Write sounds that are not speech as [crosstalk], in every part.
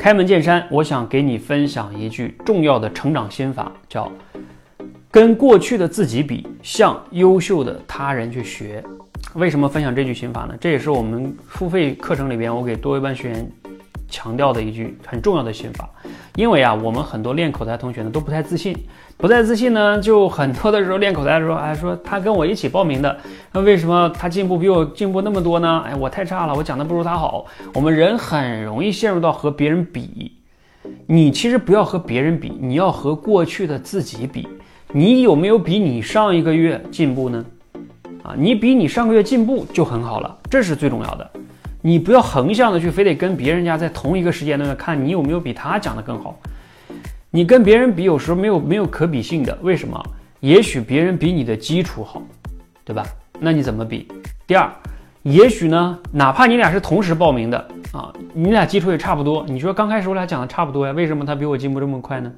开门见山，我想给你分享一句重要的成长心法，叫“跟过去的自己比，向优秀的他人去学”。为什么分享这句心法呢？这也是我们付费课程里边我给多一班学员强调的一句很重要的心法。因为啊，我们很多练口才同学呢都不太自信，不太自信呢，就很多的时候练口才的时候，哎，说他跟我一起报名的，那为什么他进步比我进步那么多呢？哎，我太差了，我讲的不如他好。我们人很容易陷入到和别人比，你其实不要和别人比，你要和过去的自己比。你有没有比你上一个月进步呢？啊，你比你上个月进步就很好了，这是最重要的。你不要横向的去，非得跟别人家在同一个时间段看你有没有比他讲的更好。你跟别人比，有时候没有没有可比性的。为什么？也许别人比你的基础好，对吧？那你怎么比？第二，也许呢，哪怕你俩是同时报名的啊，你俩基础也差不多。你说刚开始我俩讲的差不多呀，为什么他比我进步这么快呢？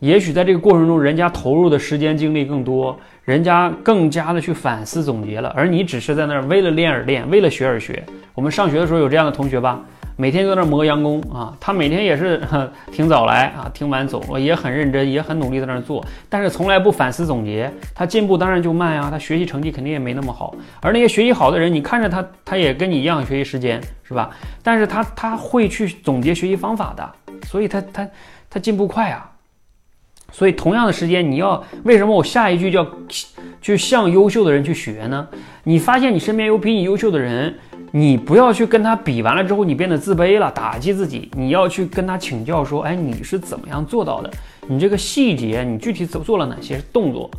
也许在这个过程中，人家投入的时间精力更多，人家更加的去反思总结了，而你只是在那儿为了练而练，为了学而学。我们上学的时候有这样的同学吧？每天都在那磨洋工啊，他每天也是 [laughs] 挺早来啊，挺晚走，也很认真，也很努力在那做，但是从来不反思总结，他进步当然就慢呀，他学习成绩肯定也没那么好。而那些学习好的人，你看着他，他也跟你一样学习时间是吧？但是他他会去总结学习方法的，所以他他他进步快啊。所以同样的时间，你要为什么我下一句叫去向优秀的人去学呢？你发现你身边有比你优秀的人。你不要去跟他比，完了之后你变得自卑了，打击自己。你要去跟他请教，说，哎，你是怎么样做到的？你这个细节，你具体做做了哪些动作？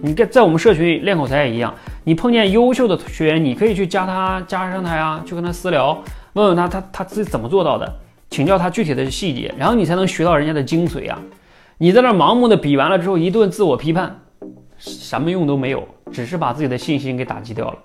你跟在我们社群练口才也一样，你碰见优秀的学员，你可以去加他，加上他呀，去跟他私聊，问问他，他他自己怎么做到的，请教他具体的细节，然后你才能学到人家的精髓啊。你在那盲目的比完了之后，一顿自我批判，什么用都没有，只是把自己的信心给打击掉了。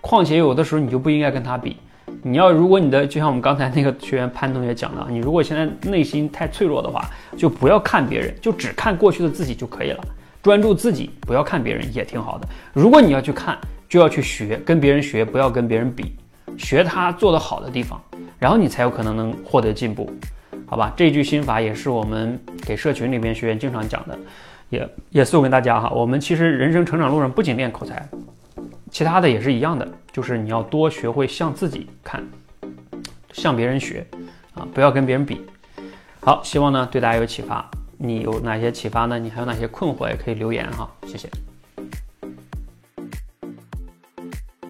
况且有的时候你就不应该跟他比，你要如果你的就像我们刚才那个学员潘同学讲的，你如果现在内心太脆弱的话，就不要看别人，就只看过去的自己就可以了，专注自己，不要看别人也挺好的。如果你要去看，就要去学，跟别人学，不要跟别人比，学他做得好的地方，然后你才有可能能获得进步，好吧？这句心法也是我们给社群里面学员经常讲的，也也送给大家哈。我们其实人生成长路上不仅练口才。其他的也是一样的，就是你要多学会向自己看，向别人学，啊，不要跟别人比。好，希望呢对大家有启发。你有哪些启发呢？你还有哪些困惑也可以留言哈，谢谢。